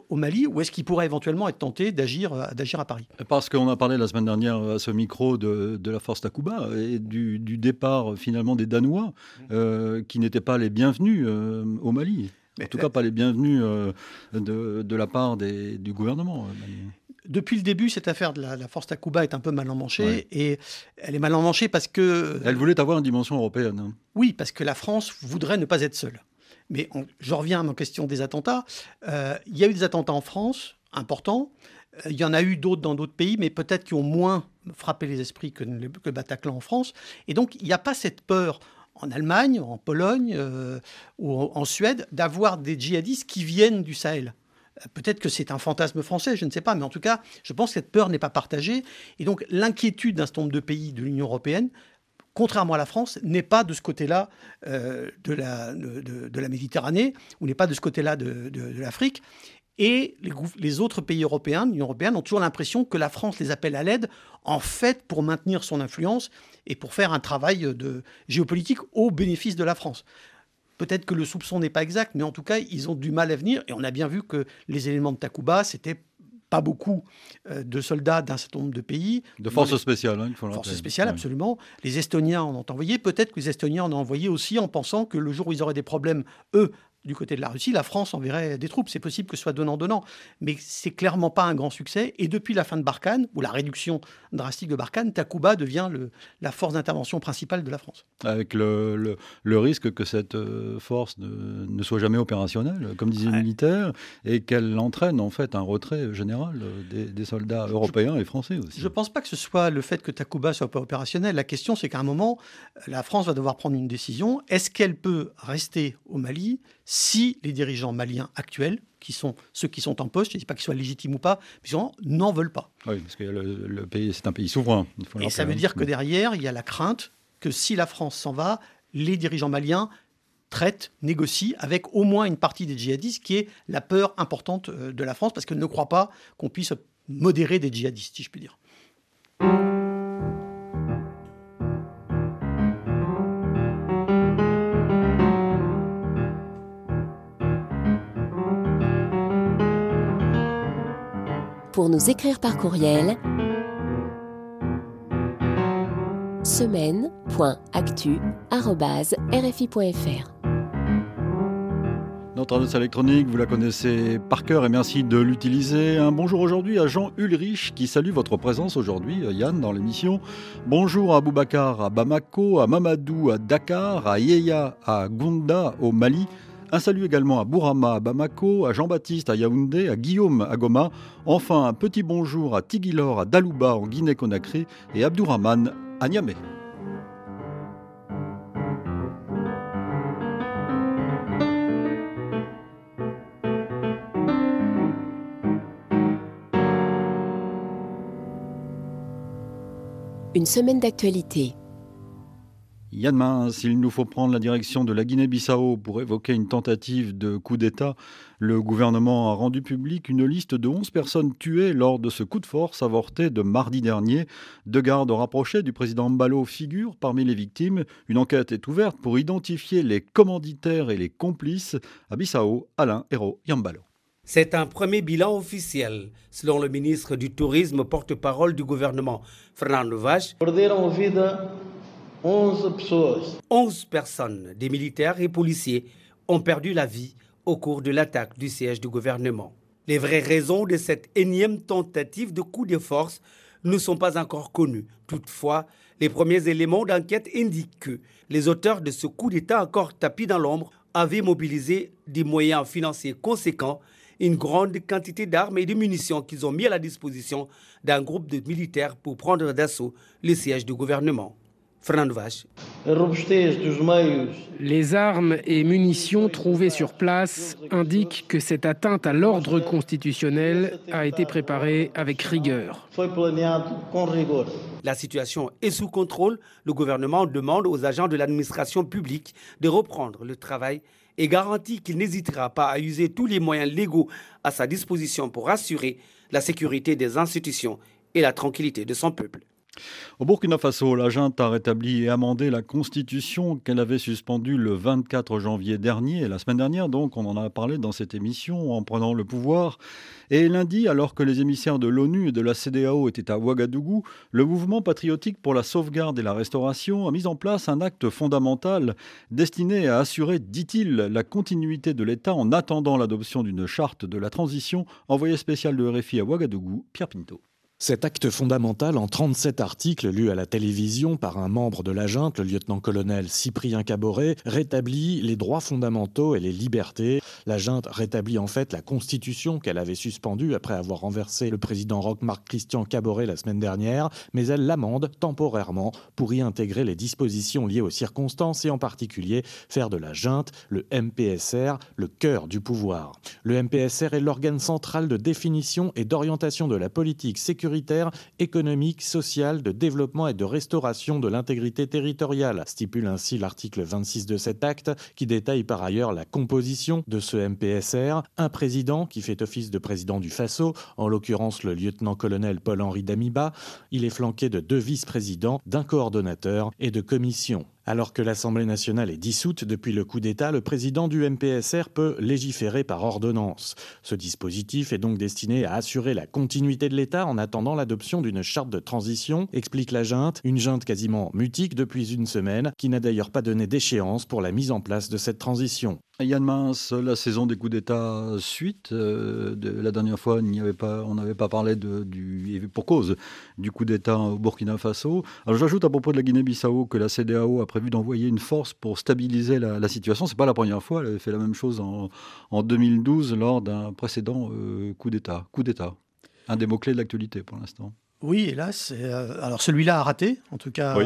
au Mali ou est-ce qu'il pourrait éventuellement être tenté d'agir, euh, d'agir à Paris? Parce qu'on a parlé la semaine dernière à ce micro de, de la force Takuba et du, départ finalement des Danois euh, qui n'étaient pas les bienvenus euh, au Mali. En tout cas, pas les bienvenus de, de, la part des, du gouvernement. Depuis le début, cette affaire de la, force Takuba est un peu mal emmanchée. Et elle est mal emmanchée parce que... Elle voulait avoir une dimension européenne. Hein. Oui, parce que la France voudrait ne pas être seule. Mais je reviens à ma question des attentats. Euh, il y a eu des attentats en France, importants. Euh, il y en a eu d'autres dans d'autres pays, mais peut-être qui ont moins frappé les esprits que le, Bataclan en France. Et donc, il n'y a pas cette peur en Allemagne, en Pologne euh, ou en, Suède d'avoir des djihadistes qui viennent du Sahel. Peut-être que c'est un fantasme français, je ne sais pas, mais en tout cas, je pense que cette peur n'est pas partagée. Et donc, l'inquiétude d'un certain nombre de pays de l'Union européenne contrairement à la France, n'est pas de ce côté-là euh, de, la, de, la Méditerranée, ou n'est pas de ce côté-là de, l'Afrique. Et les, autres pays européens, l'Union européenne, ont toujours l'impression que la France les appelle à l'aide, en fait, pour maintenir son influence et pour faire un travail de géopolitique au bénéfice de la France. Peut-être que le soupçon n'est pas exact, mais en tout cas, ils ont du mal à venir. Et on a bien vu que les éléments de Takuba, c'était pas beaucoup euh, de soldats d'un certain nombre de pays. De forces spéciales, hein, il faut le Forces spéciales, absolument. Les Estoniens en ont envoyé. Peut-être que les Estoniens en ont envoyé aussi en pensant que le jour où ils auraient des problèmes, eux, du côté de la Russie, la France enverrait des troupes. C'est possible que ce soit donnant-donnant, mais c'est clairement pas un grand succès. Et depuis la fin de Barkhane, ou la réduction drastique de Barkhane, Takuba devient le, la force d'intervention principale de la France. Avec le, le, risque que cette euh, force ne, ne, soit jamais opérationnelle, comme disaient les militaires, et qu'elle entraîne en fait un retrait général des, des soldats européens et français aussi. Je ne pense pas que ce soit le fait que Takuba soit pas opérationnel. La question, c'est qu'à un moment, la France va devoir prendre une décision. Est-ce qu'elle peut rester au Mali si les dirigeants maliens actuels, qui sont ceux qui sont en poste, je ne dis pas qu'ils soient légitimes ou pas, mais n'en veulent pas. Oui, parce que le, pays, c'est un pays souverain. Et ça veut dire que derrière, il y a la crainte que si la France s'en va, les dirigeants maliens traitent, négocient avec au moins une partie des djihadistes, qui est la peur importante euh, de la France, parce qu'elle ne croit pas qu'on puisse modérer des djihadistes, si je puis dire. Pour nous écrire par courriel semaine.actu.rfi.fr. Notre adresse électronique, vous la connaissez par cœur et merci de l'utiliser. Un bonjour aujourd'hui à Jean Ulrich qui salue votre présence aujourd'hui, Yann, dans l'émission. Bonjour à Boubacar à Bamako, à Mamadou à Dakar, à Yeya à Gunda au Mali, un salut également à Bourama, à Bamako, à Jean-Baptiste, à Yaoundé, à Guillaume, à Goma. Enfin, un petit bonjour à Tigilor, à Dalouba, en Guinée-Conakry, et Abdourahman, à Niamey. Une semaine d'actualité Yann Mince, il nous faut prendre la direction de la Guinée-Bissau pour évoquer une tentative de coup d'État. Le gouvernement a rendu public une liste de 11 personnes tuées lors de ce coup de force avorté de mardi dernier. Deux gardes rapprochés du président Mbalo figurent parmi les victimes. Une enquête est ouverte pour identifier les commanditaires et les complices. À Bissau, Alain Hérault Yambalo. C'est un premier bilan officiel, selon le ministre du Tourisme, porte-parole du gouvernement, Fernando Vaz. 11 personnes, des militaires et policiers, ont perdu la vie au cours de l'attaque du siège du gouvernement. Les vraies raisons de cette énième tentative de coup de force ne sont pas encore connues. Toutefois, les premiers éléments d'enquête indiquent que les auteurs de ce coup d'État encore tapis dans l'ombre avaient mobilisé des moyens financiers conséquents, une grande quantité d'armes et de munitions qu'ils ont mis à la disposition d'un groupe de militaires pour prendre d'assaut le siège du gouvernement. Fernando Vaz. Les armes et munitions trouvées sur place indiquent que cette atteinte à l'ordre constitutionnel a été préparée avec rigueur. La situation est sous contrôle. Le gouvernement demande aux agents de l'administration publique de reprendre le travail et garantit qu'il n'hésitera pas à user tous les moyens légaux à sa disposition pour assurer la sécurité des institutions et la tranquillité de son peuple. Au Burkina Faso, la junte a rétabli et amendé la constitution qu'elle avait suspendue le 24 janvier dernier, la semaine dernière donc, on en a parlé dans cette émission, en prenant le pouvoir. Et lundi, alors que les émissaires de l'ONU et de la CDAO étaient à Ouagadougou, le mouvement patriotique pour la sauvegarde et la restauration a mis en place un acte fondamental destiné à assurer, dit-il, la continuité de l'État en attendant l'adoption d'une charte de la transition. Envoyé spécial de RFI à Ouagadougou, Pierre Pinto. Cet acte fondamental en 37 articles lus à la télévision par un membre de la junte, le lieutenant-colonel Cyprien Caboret, rétablit les droits fondamentaux et les libertés. La junte rétablit en fait la constitution qu'elle avait suspendue après avoir renversé le président Roch-Marc Christian Caboret la semaine dernière, mais elle l'amende temporairement pour y intégrer les dispositions liées aux circonstances et en particulier faire de la junte, le MPSR, le cœur du pouvoir. Le MPSR est l'organe central de définition et d'orientation de la politique sécuritaire économique, social, de développement et de restauration de l'intégrité territoriale, stipule ainsi l'article 26 de cet acte, qui détaille par ailleurs la composition de ce MPSR, un président qui fait office de président du FASO, en l'occurrence le lieutenant-colonel Paul-Henri Damiba, il est flanqué de deux vice-présidents, d'un coordonnateur et de commissions. Alors que l'Assemblée nationale est dissoute depuis le coup d'État, le président du MPSR peut légiférer par ordonnance. Ce dispositif est donc destiné à assurer la continuité de l'État en attendant l'adoption d'une charte de transition, explique la junte, une junte quasiment mutique depuis une semaine, qui n'a d'ailleurs pas donné d'échéance pour la mise en place de cette transition. Yann Mince, la saison des coups d'État suite. Euh, de, la dernière fois, il avait pas, on n'avait pas parlé de, du, pour cause du coup d'État au Burkina Faso. Alors j'ajoute à propos de la Guinée-Bissau que la CDAO a prévu d'envoyer une force pour stabiliser la, situation. C'est pas la première fois. Elle avait fait la même chose en, en 2012 lors d'un précédent euh, coup d'État. Coup d'État. Un des mots-clés de l'actualité pour l'instant. Oui, hélas. Euh, alors celui-là a raté, en tout cas.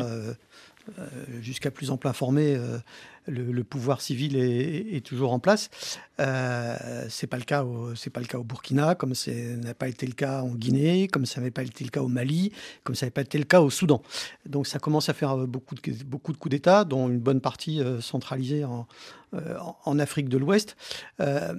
jusqu'à plus ample informé, le, pouvoir civil est, toujours en place. Euh, c'est pas le cas pas le cas au Burkina, comme ça n'a pas été le cas en Guinée, comme ça n'avait pas été le cas au Mali, comme ça n'avait pas été le cas au Soudan. Donc ça commence à faire beaucoup de, beaucoup de coups d'État, dont une bonne partie euh, centralisée en, euh, en Afrique de l'Ouest. Euh,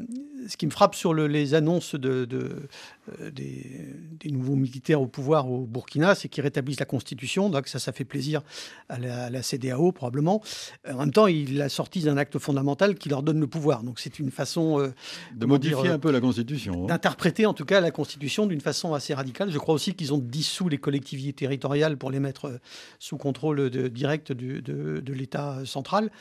ce qui me frappe sur les annonces de, euh, des, nouveaux militaires au pouvoir au Burkina, c'est qu'ils rétablissent la Constitution. Donc ça, ça fait plaisir à la, CDAO probablement. En même temps, il a sorti d'un acte fondamental qui leur donne le pouvoir. Donc c'est une façon de modifier un peu la Constitution. Hein. D'interpréter en tout cas la Constitution d'une façon assez radicale. Je crois aussi qu'ils ont dissous les collectivités territoriales pour les mettre sous contrôle direct de, de l'État central.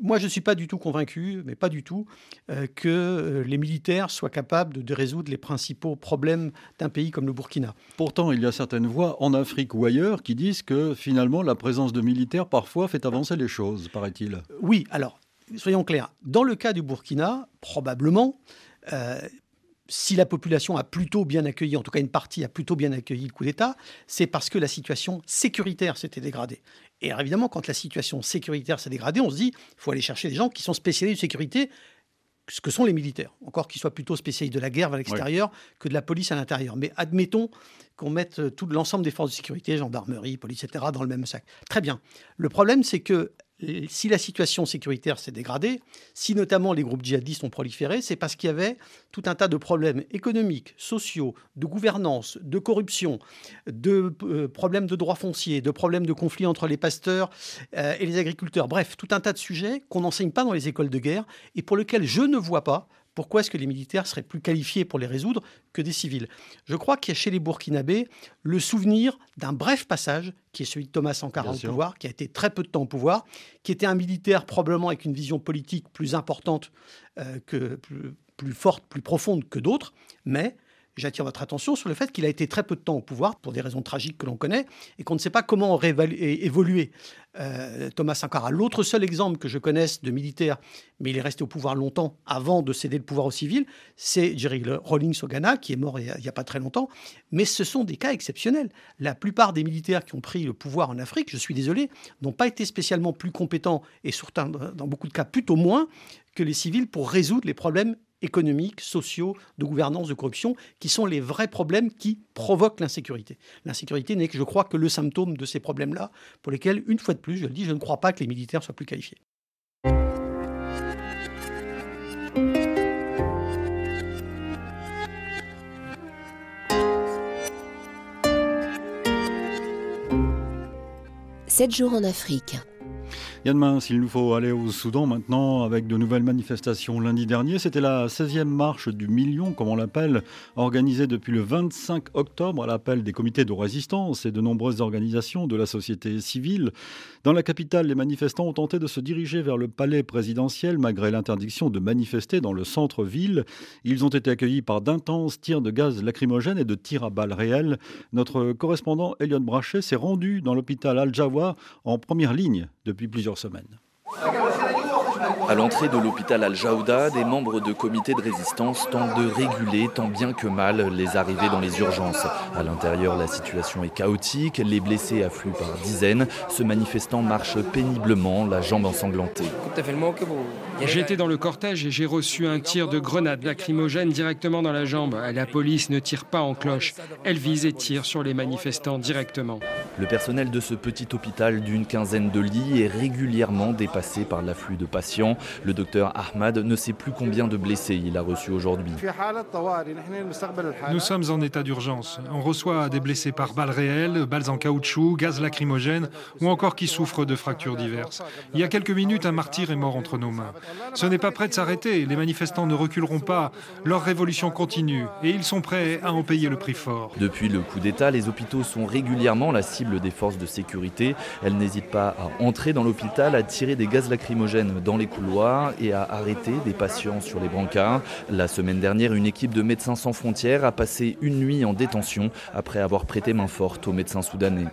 moi, je ne suis pas du tout convaincu, mais pas du tout, euh, que euh, les militaires soient capables de, résoudre les principaux problèmes d'un pays comme le Burkina. Pourtant, il y a certaines voix en Afrique ou ailleurs qui disent que finalement la présence de militaires parfois fait avancer les choses, paraît-il. Oui, alors, soyons clairs. Dans le cas du Burkina, probablement, euh, si la population a plutôt bien accueilli, en tout cas une partie a plutôt bien accueilli le coup d'État, c'est parce que la situation sécuritaire s'était dégradée. Et évidemment, quand la situation sécuritaire s'est dégradée, on se dit, il faut aller chercher des gens qui sont spécialisés de sécurité, ce que sont les militaires. Encore qu'ils soient plutôt spécialisés de la guerre à l'extérieur que de la police à l'intérieur. Mais admettons qu'on mette euh, tout l'ensemble des forces de sécurité, gendarmerie, police, etc., dans le même sac. Très bien. Le problème, c'est que si la situation sécuritaire s'est dégradée, si notamment les groupes djihadistes ont proliféré, c'est parce qu'il y avait tout un tas de problèmes économiques, sociaux, de gouvernance, de corruption, de euh, problèmes de droits fonciers, de problèmes de conflits entre les pasteurs euh, et les agriculteurs. Bref, tout un tas de sujets qu'on n'enseigne pas dans les écoles de guerre et pour lesquels je ne vois pas pourquoi est-ce que les militaires seraient plus qualifiés pour les résoudre que des civils? Je crois qu'il y a chez les Burkinabés le souvenir d'un bref passage, qui est celui de Thomas Sankara au pouvoir, qui a été très peu de temps au pouvoir, qui était un militaire probablement avec une vision politique plus importante, euh, que, plus, forte, plus profonde que d'autres, mais j'attire votre attention sur le fait qu'il a été très peu de temps au pouvoir, pour des raisons tragiques que l'on connaît, et qu'on ne sait pas comment évoluer. Euh, Thomas Sankara. L'autre seul exemple que je connaisse de militaire, mais il est resté au pouvoir longtemps avant de céder le pouvoir aux civils, c'est Jerry Rawlings au Ghana, qui est mort il n'y a, pas très longtemps. Mais ce sont des cas exceptionnels. La plupart des militaires qui ont pris le pouvoir en Afrique, je suis désolé, n'ont pas été spécialement plus compétents, et surtout dans beaucoup de cas plutôt moins, que les civils pour résoudre les problèmes économiques, sociaux, de gouvernance, de corruption, qui sont les vrais problèmes qui provoquent l'insécurité. L'insécurité n'est que, je crois, que le symptôme de ces problèmes-là, pour lesquels, une fois de plus, je le dis, je ne crois pas que les militaires soient plus qualifiés. Sept jours en Afrique. Yann Mince, il nous faut aller au Soudan maintenant avec de nouvelles manifestations. Lundi dernier, c'était la 16e marche du million, comme on l'appelle, organisée depuis le 25 octobre à l'appel des comités de résistance et de nombreuses organisations de la société civile. Dans la capitale, les manifestants ont tenté de se diriger vers le palais présidentiel malgré l'interdiction de manifester dans le centre-ville. Ils ont été accueillis par d'intenses tirs de gaz lacrymogène et de tirs à balles réelles. Notre correspondant Elliot Brachet s'est rendu dans l'hôpital Al-Jawa en première ligne depuis plusieurs semaines. À l'entrée de l'hôpital Al-Jaouda, des membres de comités de résistance tentent de réguler tant bien que mal les arrivées dans les urgences. À l'intérieur, la situation est chaotique, les blessés affluent par dizaines. Ce manifestant marche péniblement, la jambe ensanglantée. J'étais dans le cortège et j'ai reçu un tir de grenade lacrymogène directement dans la jambe. La police ne tire pas en cloche. Elle vise et tire sur les manifestants directement. Le personnel de ce petit hôpital d'une quinzaine de lits est régulièrement dépassé par l'afflux de patients. Le docteur Ahmad ne sait plus combien de blessés il a reçu aujourd'hui. Nous sommes en état d'urgence. On reçoit des blessés par balles réelles, balles en caoutchouc, gaz lacrymogène ou encore qui souffrent de fractures diverses. Il y a quelques minutes, un martyr est mort entre nos mains. Ce n'est pas prêt de s'arrêter. Les manifestants ne reculeront pas. Leur révolution continue et ils sont prêts à en payer le prix fort. Depuis le coup d'État, les hôpitaux sont régulièrement la cible des forces de sécurité. Elles n'hésitent pas à entrer dans l'hôpital, à tirer des gaz lacrymogènes dans les couloirs et à arrêter des patients sur les brancards. La semaine dernière, une équipe de Médecins sans frontières a passé une nuit en détention après avoir prêté main forte aux médecins soudanais.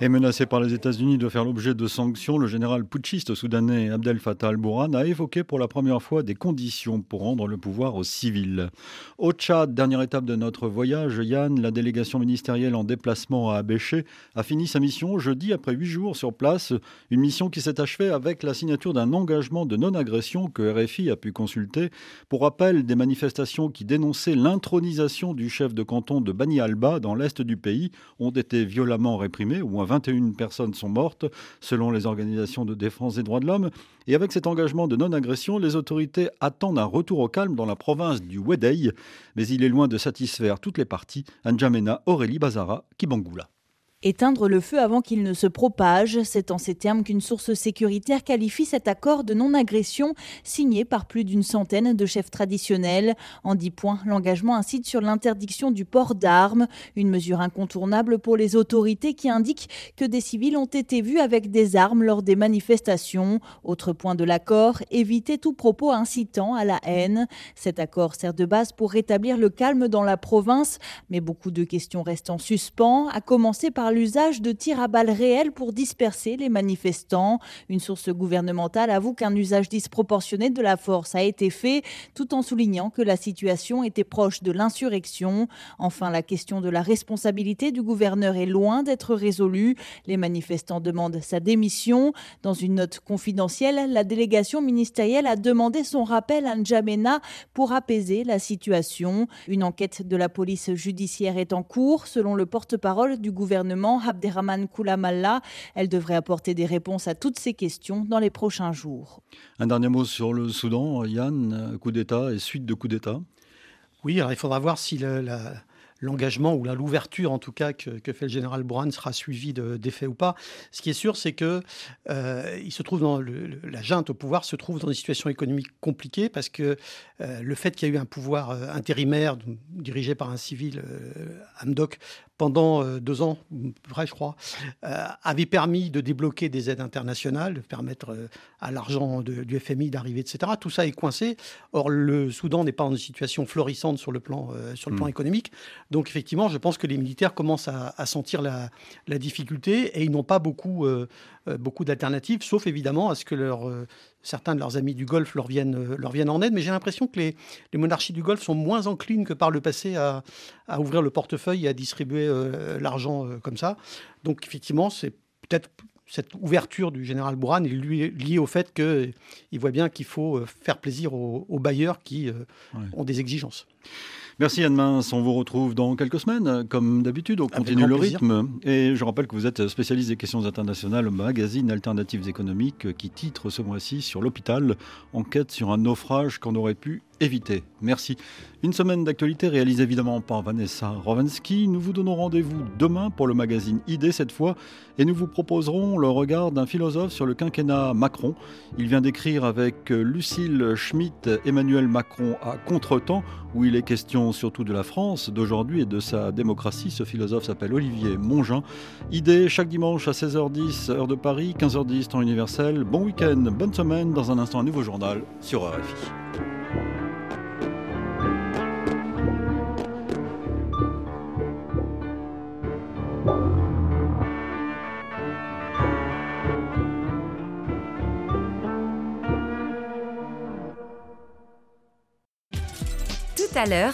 Et menacé par les États-Unis de faire l'objet de sanctions, le général putschiste soudanais Abdel Fattah al-Bourhan a évoqué pour la première fois des conditions pour rendre le pouvoir aux civils. Au Tchad, dernière étape de notre voyage, Yann, la délégation ministérielle en déplacement à Abéché, a fini sa mission jeudi après huit jours sur place. Une mission qui s'est achevée avec la signature d'un engagement de non-agression que RFI a pu consulter. Pour rappel, des manifestations qui dénonçaient l'intronisation du chef de canton de Bani Alba dans l'est du pays ont été violemment réprimées ou 21 personnes sont mortes, selon les organisations de défense des droits de l'homme. Et avec cet engagement de non-agression, les autorités attendent un retour au calme dans la province du Wedei. Mais il est loin de satisfaire toutes les parties. Anjamena Aurélie Bazara Kibangula. Éteindre le feu avant qu'il ne se propage, c'est en ces termes qu'une source sécuritaire qualifie cet accord de non-agression signé par plus d'une centaine de chefs traditionnels. En dix points, l'engagement incite sur l'interdiction du port d'armes, une mesure incontournable pour les autorités qui indiquent que des civils ont été vus avec des armes lors des manifestations. Autre point de l'accord, éviter tout propos incitant à la haine. Cet accord sert de base pour rétablir le calme dans la province, mais beaucoup de questions restent en suspens, à commencer par l'usage de tirs à balles réelles pour disperser les manifestants. Une source gouvernementale avoue qu'un usage disproportionné de la force a été fait, tout en soulignant que la situation était proche de l'insurrection. Enfin, la question de la responsabilité du gouverneur est loin d'être résolue. Les manifestants demandent sa démission. Dans une note confidentielle, la délégation ministérielle a demandé son rappel à N'Djamena pour apaiser la situation. Une enquête de la police judiciaire est en cours, selon le porte-parole du gouvernement Abderrahman Koulamalla. Elle devrait apporter des réponses à toutes ces questions dans les prochains jours. Un dernier mot sur le Soudan, Yann, coup d'État et suite de coup d'État. Oui, alors il faudra voir si la l'engagement ou l'ouverture en tout cas que, fait le général Bourhan sera suivi d'effet ou pas. Ce qui est sûr, c'est que euh, il se trouve dans la junte au pouvoir se trouve dans une situation économique compliquée parce que euh, le fait qu'il y a eu un pouvoir euh, intérimaire dirigé par un civil, Amdok, pendant deux ans, vrai je crois, avait permis de débloquer des aides internationales, de permettre à l'argent du FMI d'arriver, etc. Tout ça est coincé. Or, le Soudan n'est pas une situation florissante sur le plan, sur le plan hmm. économique. Donc effectivement, je pense que les militaires commencent à, sentir la, difficulté et ils n'ont pas beaucoup, euh, euh, beaucoup d'alternatives, sauf évidemment à ce que euh, certains de leurs amis du Golfe leur viennent, leur viennent en aide. Mais j'ai l'impression que les, monarchies du Golfe sont moins enclines que par le passé à, ouvrir le portefeuille et à distribuer l'argent comme ça. Donc effectivement, c'est peut-être cette ouverture du général Bourhan est liée au fait qu'il voit bien qu'il faut faire plaisir aux, bailleurs qui ont des exigences. Merci Yann Mince, on vous retrouve dans quelques semaines. Comme d'habitude, on continue le rythme. Et je rappelle que vous êtes spécialiste des questions internationales au magazine Alternatives économiques qui titre ce mois-ci sur l'hôpital, enquête sur un naufrage qu'on aurait pu éviter. Merci. Une semaine d'actualité réalisée évidemment par Vanessa Rovansky. Nous vous donnons rendez-vous demain pour le magazine ID cette fois et nous vous proposerons le regard d'un philosophe sur le quinquennat Macron. Il vient d'écrire avec Lucille Schmitt Emmanuel Macron à contretemps où il est question surtout de la France d'aujourd'hui et de sa démocratie. Ce philosophe s'appelle Olivier Mongin. ID chaque dimanche à 16h10 heure de Paris, 15h10 temps universel. Bon week-end, bonne semaine. Dans un instant un nouveau journal sur RFI. À l'heure